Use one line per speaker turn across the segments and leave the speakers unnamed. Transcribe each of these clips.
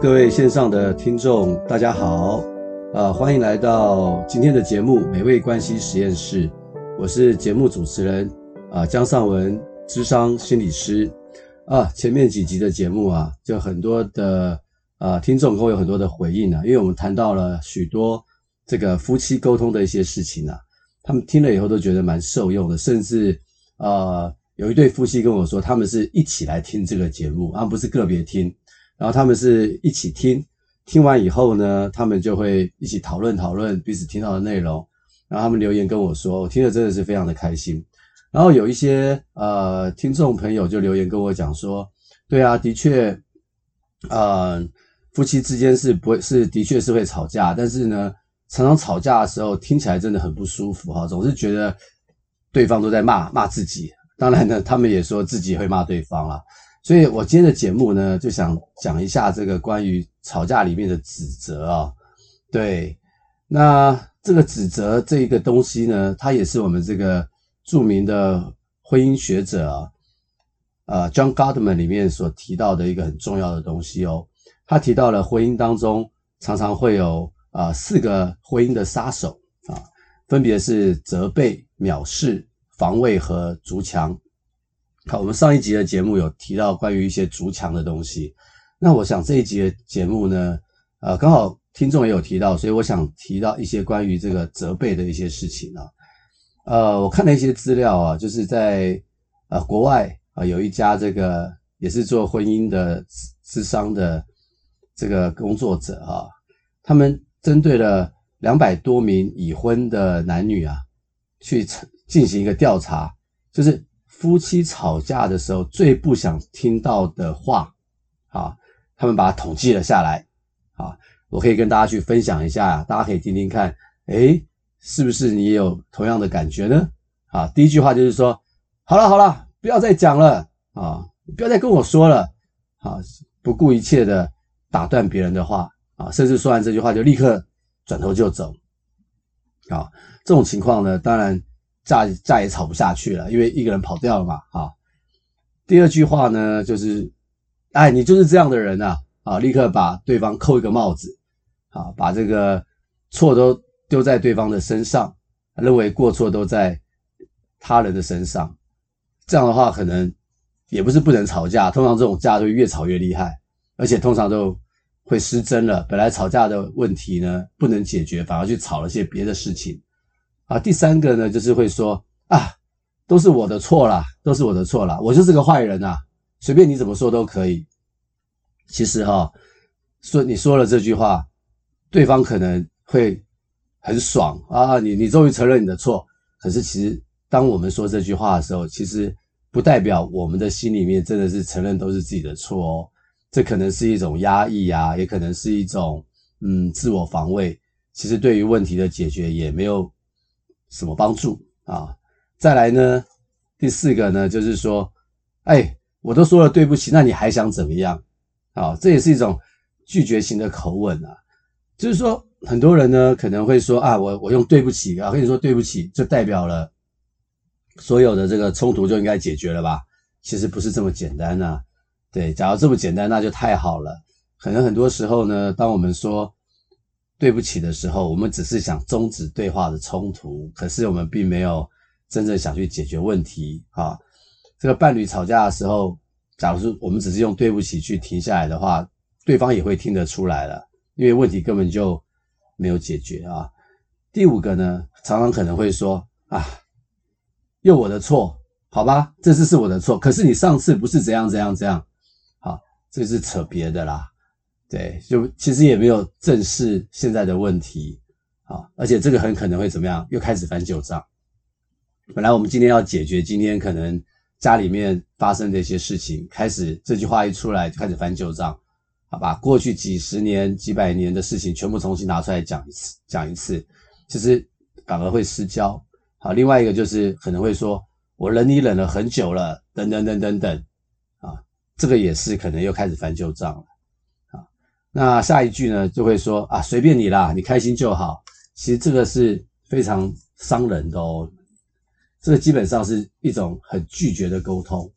各位线上的听众，大家好，呃，欢迎来到今天的节目《美味关系实验室》，我是节目主持人啊、呃，姜尚文，智商心理师啊。前面几集的节目啊，就很多的啊、听众跟我有很多的回应啊，因为我们谈到了许多这个夫妻沟通的一些事情啊，他们听了以后都觉得蛮受用的，甚至呃，有一对夫妻跟我说，他们是一起来听这个节目，而不是个别听。然后他们是一起听，听完以后呢，他们就会一起讨论讨论彼此听到的内容。然后他们留言跟我说，我听了真的是非常的开心。然后有一些呃听众朋友就留言跟我讲说，对啊，的确，呃，夫妻之间是不会是的确是会吵架，但是呢，常常吵架的时候听起来真的很不舒服哈，总是觉得对方都在骂骂自己。当然呢，他们也说自己会骂对方啦。所以我今天的节目呢，就想讲一下这个关于吵架里面的指责啊。对，那这个指责这一个东西呢，它也是我们这个著名的婚姻学者啊，呃，John Gottman 里面所提到的一个很重要的东西哦。他提到了婚姻当中常常会有啊四个婚姻的杀手啊，分别是责备、藐视、防卫和筑墙。好，我们上一集的节目有提到关于一些筑墙的东西，那我想这一集的节目呢，呃，刚好听众也有提到，所以我想提到一些关于这个责备的一些事情啊。呃，我看了一些资料啊，就是在呃国外啊，有一家这个也是做婚姻的咨商的这个工作者啊，他们针对了两百多名已婚的男女啊，去进行一个调查，就是。夫妻吵架的时候最不想听到的话，啊，他们把它统计了下来，啊，我可以跟大家去分享一下，大家可以听听看，诶，是不是你也有同样的感觉呢？啊，第一句话就是说，好了好了，不要再讲了，啊，不要再跟我说了，啊，不顾一切的打断别人的话，啊，甚至说完这句话就立刻转头就走，啊，这种情况呢，当然。再再也吵不下去了，因为一个人跑掉了嘛。啊，第二句话呢，就是，哎，你就是这样的人啊，啊，立刻把对方扣一个帽子，啊，把这个错都丢在对方的身上，认为过错都在他人的身上。这样的话，可能也不是不能吵架，通常这种架都越吵越厉害，而且通常都会失真了。本来吵架的问题呢，不能解决，反而去吵了些别的事情。啊，第三个呢，就是会说啊，都是我的错啦，都是我的错啦，我就是个坏人啊，随便你怎么说都可以。其实哈，说你说了这句话，对方可能会很爽啊，你你终于承认你的错。可是其实，当我们说这句话的时候，其实不代表我们的心里面真的是承认都是自己的错哦，这可能是一种压抑啊，也可能是一种嗯自我防卫。其实对于问题的解决也没有。什么帮助啊？再来呢？第四个呢，就是说，哎，我都说了对不起，那你还想怎么样？啊，这也是一种拒绝型的口吻啊。就是说，很多人呢可能会说啊，我我用对不起啊，跟你说对不起，就代表了所有的这个冲突就应该解决了吧？其实不是这么简单呐。对，假如这么简单，那就太好了。可能很多时候呢，当我们说。对不起的时候，我们只是想终止对话的冲突，可是我们并没有真正想去解决问题啊。这个伴侣吵架的时候，假如说我们只是用对不起去停下来的话，对方也会听得出来了，因为问题根本就没有解决啊。第五个呢，常常可能会说啊，又我的错，好吧，这次是我的错，可是你上次不是怎样怎样怎样，好，这是扯别的啦。对，就其实也没有正视现在的问题，啊，而且这个很可能会怎么样？又开始翻旧账。本来我们今天要解决今天可能家里面发生的一些事情，开始这句话一出来就开始翻旧账，好吧？过去几十年、几百年的事情全部重新拿出来讲一次，讲一次，其实反而会失焦。好，另外一个就是可能会说，我忍你忍了很久了，等等等等等，啊，这个也是可能又开始翻旧账了。那下一句呢，就会说啊，随便你啦，你开心就好。其实这个是非常伤人的哦，这个基本上是一种很拒绝的沟通。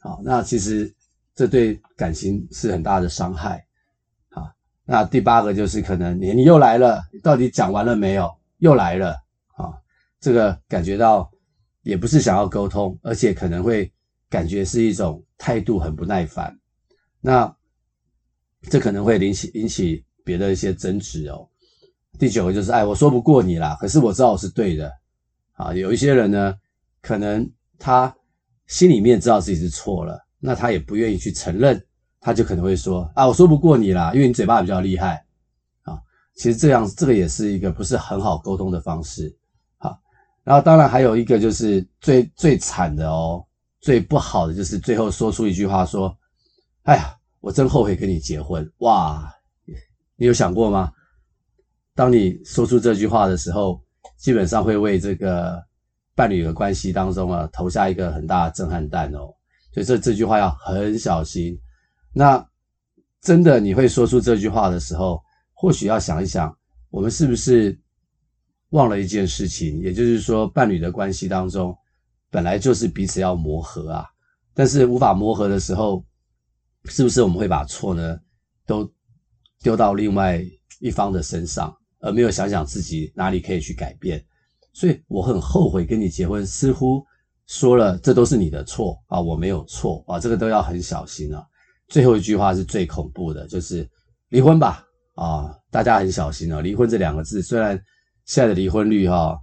好，那其实这对感情是很大的伤害。好，那第八个就是可能你你又来了，到底讲完了没有？又来了啊，这个感觉到也不是想要沟通，而且可能会感觉是一种态度很不耐烦。那这可能会引起引起别的一些争执哦。第九个就是，哎，我说不过你啦，可是我知道我是对的。啊，有一些人呢，可能他心里面知道自己是错了，那他也不愿意去承认，他就可能会说，啊，我说不过你啦，因为你嘴巴比较厉害。啊，其实这样，这个也是一个不是很好沟通的方式。好，然后当然还有一个就是最最惨的哦，最不好的就是最后说出一句话说，哎呀，我真后悔跟你结婚。哇，你有想过吗？当你说出这句话的时候，基本上会为这个伴侣的关系当中啊投下一个很大的震撼弹哦。所以这这句话要很小心。那真的你会说出这句话的时候，或许要想一想，我们是不是忘了一件事情？也就是说，伴侣的关系当中本来就是彼此要磨合啊，但是无法磨合的时候，是不是我们会把错呢都丢到另外一方的身上？而没有想想自己哪里可以去改变，所以我很后悔跟你结婚。似乎说了这都是你的错啊，我没有错啊，这个都要很小心啊。最后一句话是最恐怖的，就是离婚吧啊，大家很小心啊。离婚这两个字，虽然现在的离婚率哈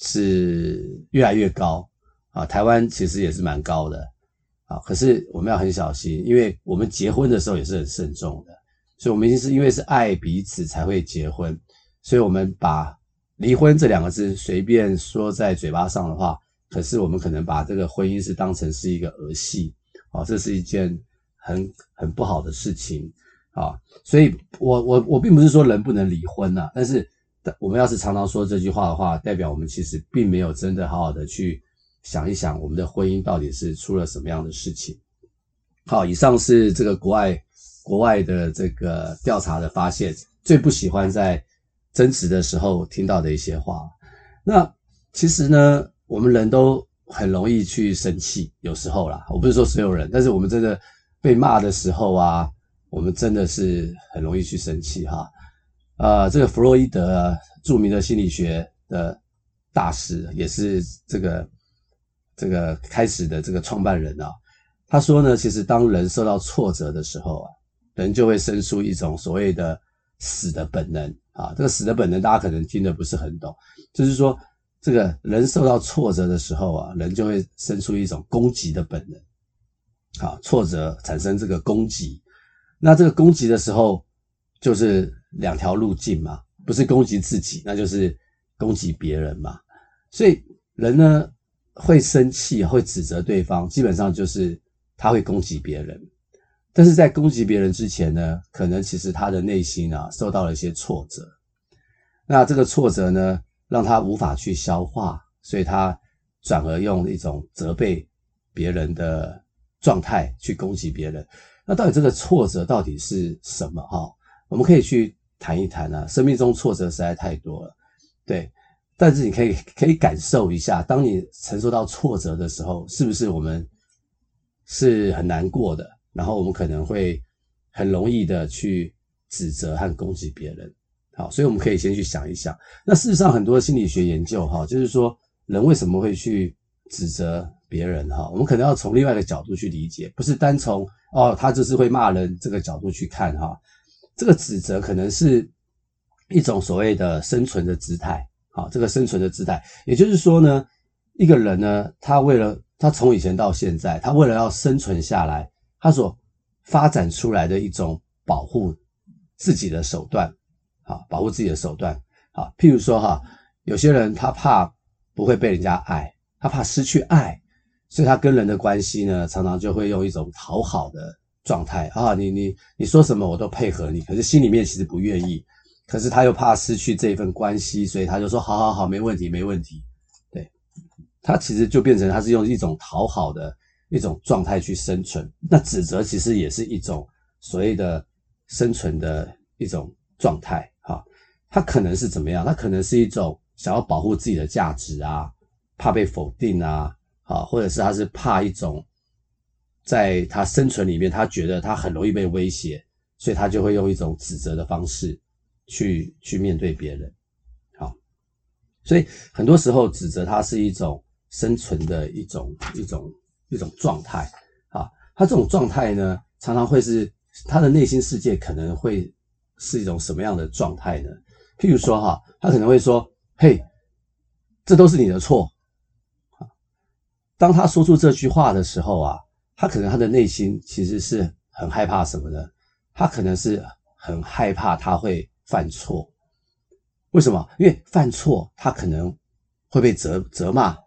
是越来越高啊，台湾其实也是蛮高的啊，可是我们要很小心，因为我们结婚的时候也是很慎重的，所以我们一定是因为是爱彼此才会结婚。所以，我们把离婚这两个字随便说在嘴巴上的话，可是我们可能把这个婚姻是当成是一个儿戏，啊，这是一件很很不好的事情啊。所以我我我并不是说人不能离婚呐，但是我们要是常常说这句话的话，代表我们其实并没有真的好好的去想一想，我们的婚姻到底是出了什么样的事情。好，以上是这个国外国外的这个调查的发现，最不喜欢在。争执的时候听到的一些话，那其实呢，我们人都很容易去生气，有时候啦，我不是说所有人，但是我们真的被骂的时候啊，我们真的是很容易去生气哈。呃，这个弗洛伊德，著名的心理学的大师，也是这个这个开始的这个创办人啊，他说呢，其实当人受到挫折的时候啊，人就会生出一种所谓的死的本能。啊，这个死的本能，大家可能听得不是很懂，就是说，这个人受到挫折的时候啊，人就会生出一种攻击的本能。啊，挫折产生这个攻击，那这个攻击的时候，就是两条路径嘛，不是攻击自己，那就是攻击别人嘛。所以人呢，会生气，会指责对方，基本上就是他会攻击别人。但是在攻击别人之前呢，可能其实他的内心啊受到了一些挫折，那这个挫折呢让他无法去消化，所以他转而用一种责备别人的状态去攻击别人。那到底这个挫折到底是什么？哈，我们可以去谈一谈啊。生命中挫折实在太多了，对。但是你可以可以感受一下，当你承受到挫折的时候，是不是我们是很难过的？然后我们可能会很容易的去指责和攻击别人，好，所以我们可以先去想一想。那事实上，很多心理学研究哈，就是说人为什么会去指责别人哈，我们可能要从另外一个角度去理解，不是单从哦他就是会骂人这个角度去看哈。这个指责可能是一种所谓的生存的姿态，啊，这个生存的姿态，也就是说呢，一个人呢，他为了他从以前到现在，他为了要生存下来。他所发展出来的一种保护自己的手段，啊，保护自己的手段，啊，譬如说哈，有些人他怕不会被人家爱，他怕失去爱，所以他跟人的关系呢，常常就会用一种讨好的状态啊，你你你说什么我都配合你，可是心里面其实不愿意，可是他又怕失去这一份关系，所以他就说好好好，没问题没问题，对，他其实就变成他是用一种讨好的。一种状态去生存，那指责其实也是一种所谓的生存的一种状态，哈，他可能是怎么样？他可能是一种想要保护自己的价值啊，怕被否定啊，啊，或者是他是怕一种在他生存里面，他觉得他很容易被威胁，所以他就会用一种指责的方式去去面对别人。好，所以很多时候指责他是一种生存的一种一种一种状态啊。他这种状态呢，常常会是他的内心世界可能会是一种什么样的状态呢？譬如说哈，他可能会说：“嘿，这都是你的错。”当他说出这句话的时候啊，他可能他的内心其实是很害怕什么呢？他可能是很害怕他会犯错。为什么？因为犯错他可能会被责责骂。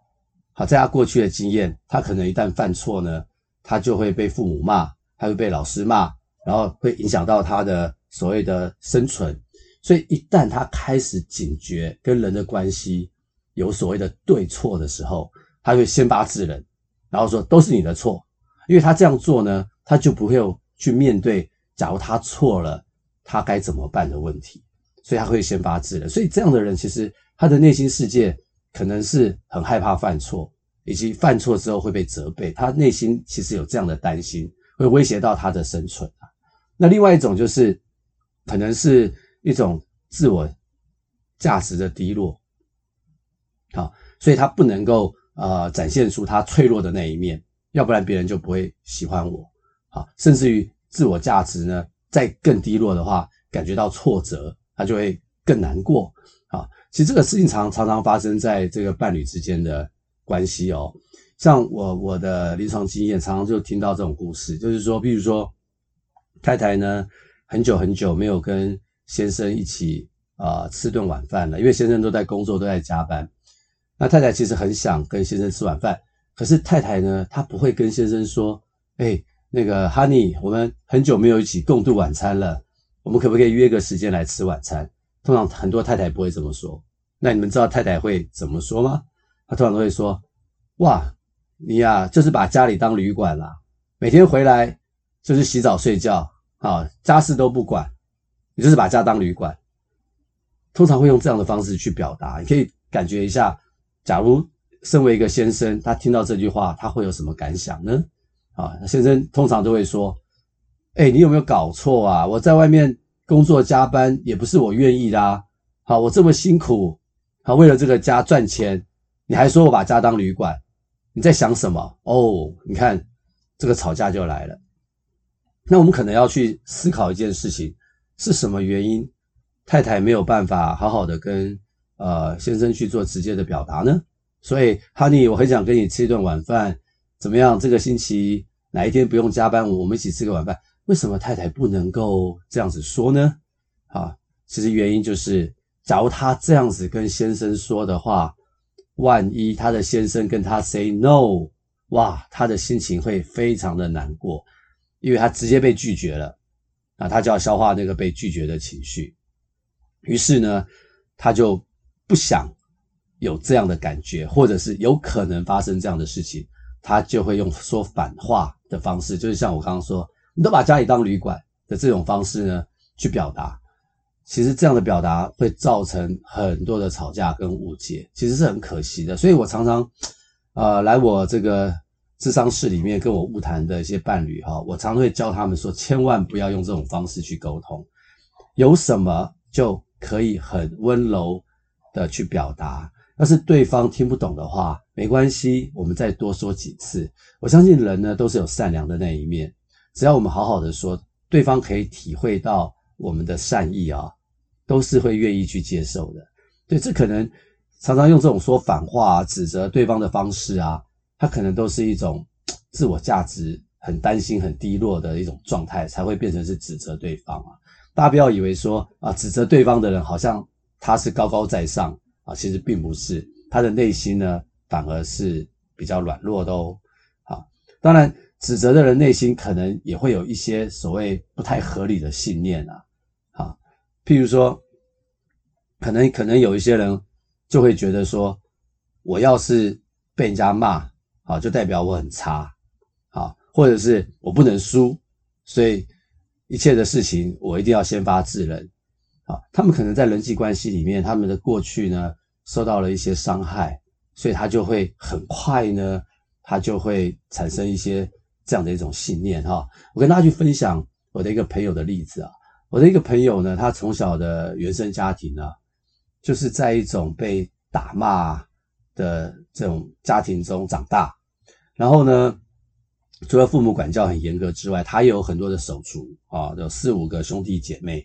好，在他过去的经验，他可能一旦犯错呢，他就会被父母骂，他会被老师骂，然后会影响到他的所谓的生存。所以一旦他开始警觉跟人的关系有所谓的对错的时候，他会先发制人，然后说都是你的错，因为他这样做呢，他就不会去面对，假如他错了，他该怎么办的问题，所以他会先发制人。所以这样的人其实他的内心世界可能是很害怕犯错，以及犯错之后会被责备，他内心其实有这样的担心，会威胁到他的生存。那另外一种就是，可能是一种自我价值的低落，好，所以他不能够。呃，展现出他脆弱的那一面，要不然别人就不会喜欢我。好，甚至于自我价值呢，再更低落的话，感觉到挫折，他就会更难过。啊，其实这个事情常常常发生在这个伴侣之间的关系哦。像我我的临床经验，常常就听到这种故事，就是说，比如说太太呢，很久很久没有跟先生一起啊、吃顿晚饭了，因为先生都在工作，都在加班。那太太其实很想跟先生吃晚饭，可是太太呢，她不会跟先生说：“哎，那个 Honey，我们很久没有一起共度晚餐了，我们可不可以约个时间来吃晚餐？”通常很多太太不会这么说。那你们知道太太会怎么说吗？她通常都会说：“哇，你呀，就是把家里当旅馆啦，每天回来就是洗澡睡觉，啊，家事都不管，你就是把家当旅馆。”通常会用这样的方式去表达，你可以感觉一下。假如身为一个先生，他听到这句话，他会有什么感想呢？啊，先生通常都会说：“哎，你有没有搞错啊？我在外面工作加班也不是我愿意的啊。好，我这么辛苦，好，为了这个家赚钱，你还说我把家当旅馆，你在想什么？哦，你看这个吵架就来了。那我们可能要去思考一件事情：是什么原因，太太没有办法好好的跟。呃，先生去做直接的表达呢，所以，Honey，我很想跟你吃一顿晚饭，怎么样？这个星期哪一天不用加班，我们一起吃个晚饭？为什么太太不能够这样子说呢？啊，其实原因就是，假如他这样子跟先生说的话，万一他的先生跟他 say no，哇，他的心情会非常的难过，因为他直接被拒绝了，啊，他就要消化那个被拒绝的情绪，于是呢，他就。不想有这样的感觉，或者是有可能发生这样的事情，他就会用说反话的方式，就是像我刚刚说，你都把家里当旅馆的这种方式呢去表达。其实这样的表达会造成很多的吵架跟误解，其实是很可惜的。所以我常常，呃，来我这个智商室里面跟我晤谈的一些伴侣哈，我常会教他们说，千万不要用这种方式去沟通，有什么就可以很温柔。的去表达，要是对方听不懂的话，没关系，我们再多说几次。我相信人呢都是有善良的那一面，只要我们好好的说，对方可以体会到我们的善意啊，都是会愿意去接受的。对，这可能常常用这种说反话啊、指责对方的方式啊，他可能都是一种自我价值很担心、很低落的一种状态，才会变成是指责对方啊。大家不要以为说啊，指责对方的人好像。他是高高在上啊，其实并不是，他的内心呢反而是比较软弱的哦。好，当然指责的人内心可能也会有一些所谓不太合理的信念啊。啊，譬如说，可能可能有一些人就会觉得说，我要是被人家骂，好，就代表我很差，好，或者是我不能输，所以一切的事情我一定要先发制人。啊，他们可能在人际关系里面，他们的过去呢受到了一些伤害，所以他就会很快呢，他就会产生一些这样的一种信念哈。我跟大家去分享我的一个朋友的例子啊。我的一个朋友呢，他从小的原生家庭呢，就是在一种被打骂的这种家庭中长大，然后呢，除了父母管教很严格之外，他也有很多的手足啊，有四五个兄弟姐妹，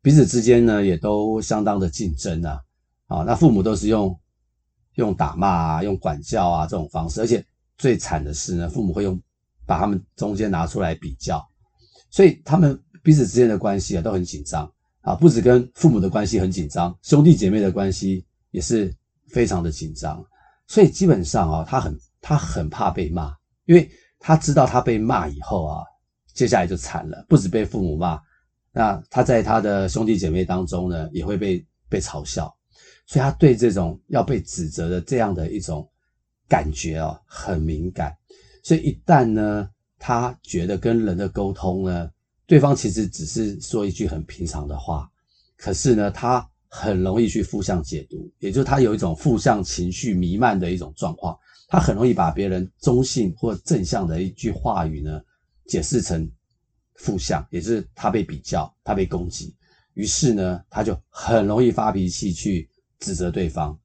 彼此之间呢也都相当的竞争啊，啊，那父母都是用用打骂啊，用管教啊这种方式，而且最惨的是呢，父母会用把他们中间拿出来比较，所以他们彼此之间的关系啊都很紧张。啊，不止跟父母的关系很紧张，兄弟姐妹的关系也是。非常的紧张，所以基本上啊，他很他很怕被骂，因为他知道他被骂以后啊，接下来就惨了，不止被父母骂，那他在他的兄弟姐妹当中呢，也会被被嘲笑，所以他对这种要被指责的这样的一种感觉啊，很敏感，所以一旦呢，他觉得跟人的沟通呢，对方其实只是说一句很平常的话，可是呢，他。很容易去负向解读，也就是他有一种负向情绪弥漫的一种状况，他很容易把别人中性或正向的一句话语呢，解释成负向，也就是他被比较，他被攻击，于是呢，他就很容易发脾气去指责对方。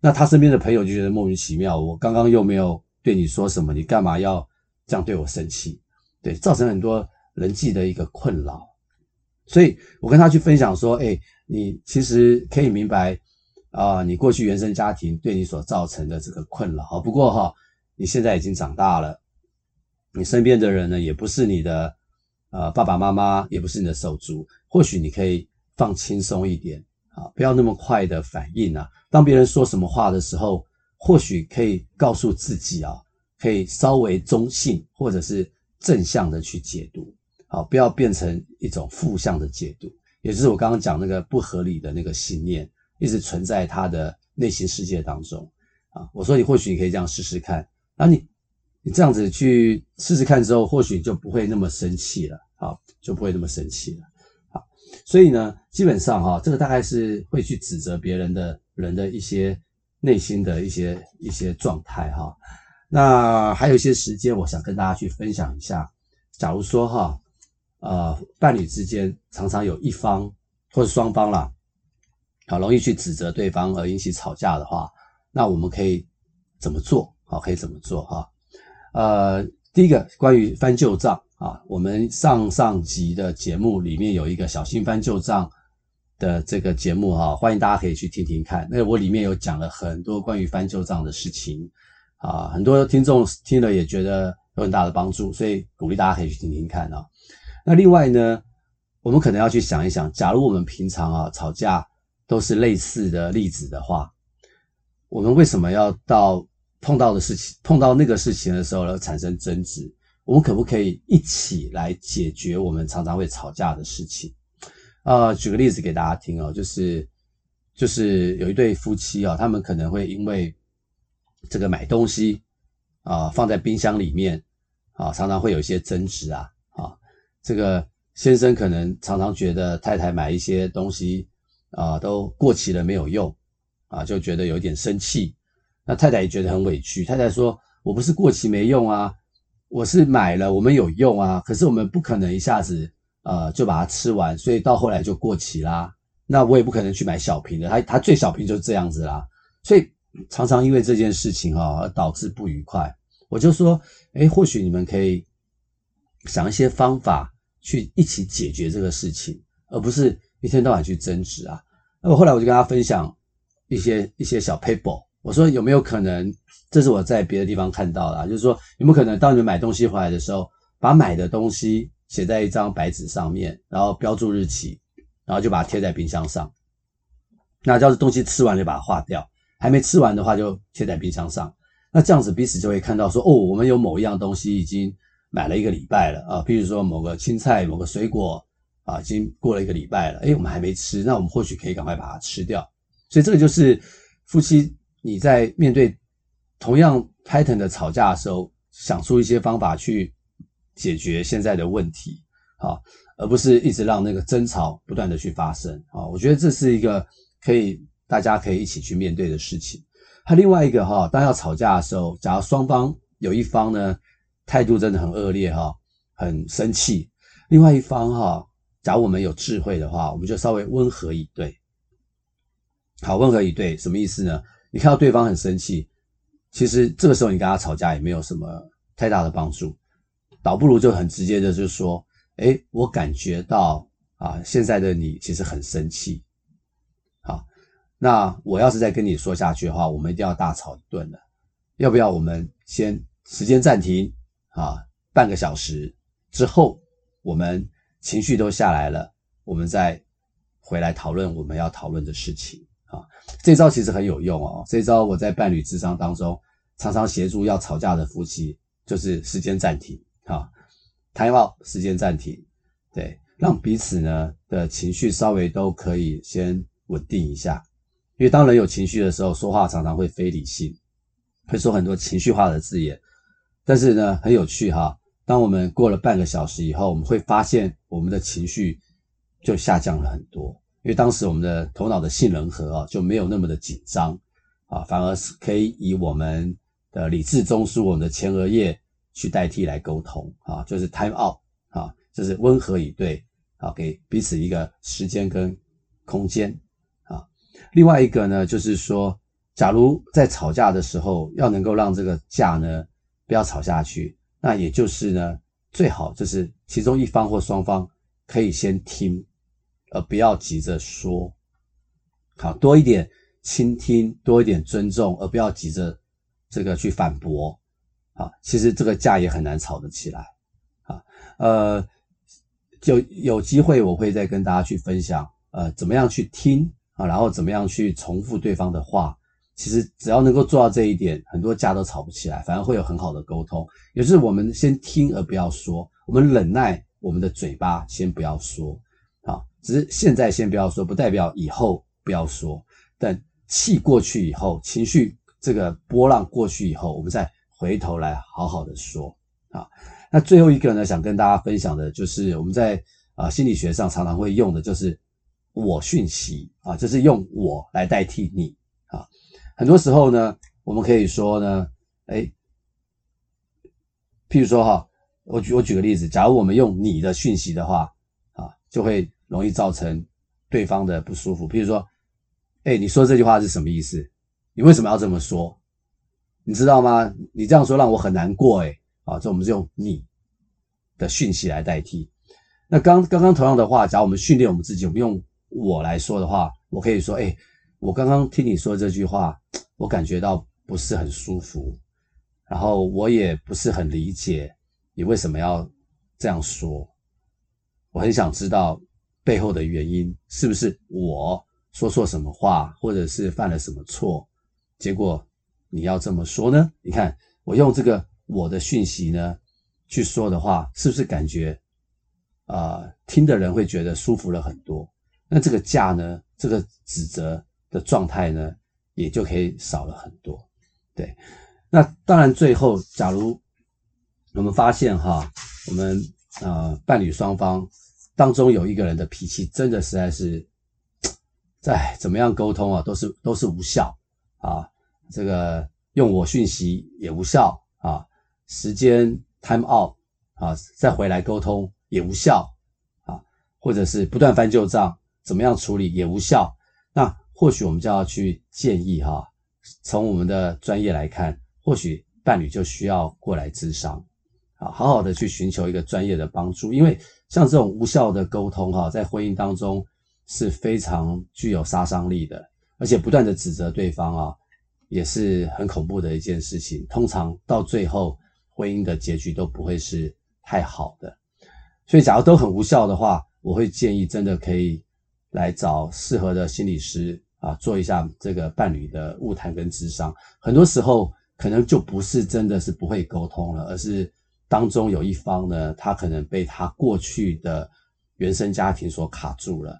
那他身边的朋友就觉得莫名其妙，我刚刚又没有对你说什么，你干嘛要这样对我生气？对，造成很多人际的一个困扰。所以我跟他去分享说，哎，你其实可以明白啊，你过去原生家庭对你所造成的这个困扰。不过哈，你现在已经长大了，你身边的人呢，也不是你的呃爸爸妈妈，也不是你的手足，或许你可以放轻松一点啊，不要那么快的反应啊。当别人说什么话的时候，或许可以告诉自己啊，可以稍微中性或者是正向的去解读。好，不要变成一种负向的解读，也就是我刚刚讲那个不合理的那个信念，一直存在他的内心世界当中啊。我说你或许你可以这样试试看，那你你这样子去试试看之后，或许你就不会那么生气了，好，就不会那么生气了。所以呢，基本上哈，这个大概是会去指责别人的人的一些内心的一些一些状态哈。那还有一些时间，我想跟大家去分享一下，假如说哈。呃，伴侣之间常常有一方或者双方啦，好容易去指责对方而引起吵架的话，那我们可以怎么做？好，可以怎么做？哈，呃，第一个关于翻旧账啊，我们上上集的节目里面有一个小心翻旧账的这个节目哈，欢迎大家可以去听听看。那我里面有讲了很多关于翻旧账的事情啊，很多听众听了也觉得有很大的帮助，所以鼓励大家可以去听听看啊。那另外呢，我们可能要去想一想，假如我们平常啊吵架都是类似的例子的话，我们为什么要到碰到的事情，碰到那个事情的时候呢产生争执？我们可不可以一起来解决我们常常会吵架的事情？呃，举个例子给大家听哦，就是就是有一对夫妻啊，他们可能会因为这个买东西啊放在冰箱里面啊，常常会有一些争执啊。这个先生可能常常觉得太太买一些东西啊都过期了没有用啊，就觉得有点生气。那太太也觉得很委屈。太太说：“我不是过期没用啊，我是买了我们有用啊，可是我们不可能一下子呃就把它吃完，所以到后来就过期啦。那我也不可能去买小瓶的，它它最小瓶就是这样子啦。所以常常因为这件事情哈而导致不愉快。我就说，诶，或许你们可以想一些方法。”去一起解决这个事情，而不是一天到晚去争执啊。那么后来我就跟他分享一些一些小 paper，我说有没有可能，这是我在别的地方看到的，啊就是说有没有可能当你们买东西回来的时候，把买的东西写在一张白纸上面，然后标注日期，然后就把它贴在冰箱上。那要是东西吃完就把它划掉，还没吃完的话就贴在冰箱上。那这样子彼此就会看到说，哦，我们有某一样东西已经。买了一个礼拜了啊，譬如说某个青菜、某个水果啊，已经过了一个礼拜了，诶，我们还没吃，那我们或许可以赶快把它吃掉。所以这个就是夫妻你在面对同样 pattern 的吵架的时候，想出一些方法去解决现在的问题啊，而不是一直让那个争吵不断的去发生啊。我觉得这是一个可以大家可以一起去面对的事情。还另外一个哈，当要吵架的时候，假如双方有一方呢，态度真的很恶劣哈，很生气，另外一方哈，假如我们有智慧的话，我们就稍微温和以对。好，温和以对什么意思呢？你看到对方很生气，其实这个时候你跟他吵架也没有什么太大的帮助，倒不如就很直接的就说：哎，我感觉到啊，现在的你其实很生气。好，那我要是再跟你说下去的话，我们一定要大吵一顿了。要不要我们先时间暂停啊，半个小时之后，我们情绪都下来了，我们再回来讨论我们要讨论的事情。啊，这招其实很有用哦。这招我在伴侣智商当中常常协助要吵架的夫妻，就是时间暂停，哈，time out，时间暂停，对，让彼此呢的情绪稍微都可以先稳定一下。因为当人有情绪的时候，说话常常会非理性，会说很多情绪化的字眼。但是呢，很有趣哈，当我们过了半个小时以后，我们会发现我们的情绪就下降了很多。因为当时我们的头脑的杏仁核啊就没有那么的紧张啊，反而是可以以我们的理智中枢、我们的前额叶去代替来沟通啊，就是 time out 啊，就是温和以对啊，给彼此一个时间跟空间啊。另外一个呢，就是说，假如在吵架的时候要能够让这个架呢不要吵下去，那也就是呢，最好就是其中一方或双方可以先听。而不要急着说，好，多一点倾听，多一点尊重，而不要急着这个去反驳，啊，其实这个架也很难吵得起来，啊，呃，就有机会我会再跟大家去分享，呃，怎么样去听啊，然后怎么样去重复对方的话，其实只要能够做到这一点，很多架都吵不起来，反而会有很好的沟通。也是我们先听而不要说，我们忍耐我们的嘴巴，先不要说。只是现在先不要说，不代表以后不要说。等气过去以后，情绪这个波浪过去以后，我们再回头来好好的说啊。那最后一个呢，想跟大家分享的就是我们在啊心理学上常常会用的，就是我讯息啊，就是用我来代替你啊。很多时候呢，我们可以说呢，哎，譬如说哈，我举我举个例子，假如我们用你的讯息的话啊，就会。容易造成对方的不舒服，比如说，哎，你说这句话是什么意思？你为什么要这么说？你知道吗？你这样说让我很难过，哎，啊，这我们就用你的讯息来代替。那刚刚刚同样的话，假如我们训练我们自己，我们用我来说的话，我可以说，哎，我刚刚听你说这句话，我感觉到不是很舒服，然后我也不是很理解你为什么要这样说，我很想知道。背后的原因是不是我说错什么话，或者是犯了什么错？结果你要这么说呢？你看我用这个我的讯息呢去说的话，是不是感觉啊、呃、听的人会觉得舒服了很多？那这个架呢，这个指责的状态呢，也就可以少了很多。对，那当然最后，假如我们发现哈，我们啊、伴侣双方。当中有一个人的脾气真的实在是，在怎么样沟通啊，都是都是无效啊。这个用我讯息也无效啊，时间 time out 啊，再回来沟通也无效啊，或者是不断翻旧账，怎么样处理也无效。那或许我们就要去建议哈，从我们的专业来看，或许伴侣就需要过来咨商好好的去寻求一个专业的帮助，因为。像这种无效的沟通，哈，在婚姻当中是非常具有杀伤力的，而且不断的指责对方啊，也是很恐怖的一件事情。通常到最后，婚姻的结局都不会是太好的。所以，假如都很无效的话，我会建议真的可以来找适合的心理师啊，做一下这个伴侣的误谈跟智商。很多时候，可能就不是真的是不会沟通了，而是。当中有一方呢，他可能被他过去的原生家庭所卡住了，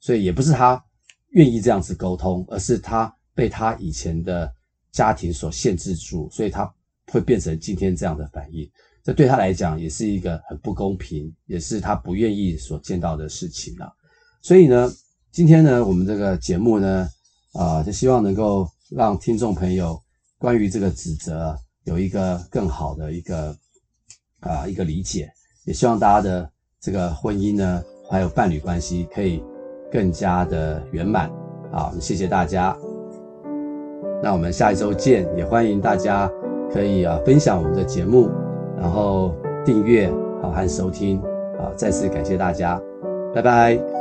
所以也不是他愿意这样子沟通，而是他被他以前的家庭所限制住，所以他会变成今天这样的反应。这对他来讲也是一个很不公平，也是他不愿意所见到的事情了。所以呢，今天呢，我们这个节目呢，啊，就希望能够让听众朋友关于这个指责有一个更好的一个。啊，一个理解，也希望大家的这个婚姻呢，还有伴侣关系可以更加的圆满。好，谢谢大家。那我们下一周见，也欢迎大家可以啊分享我们的节目，然后订阅好和收听。好，再次感谢大家，拜拜。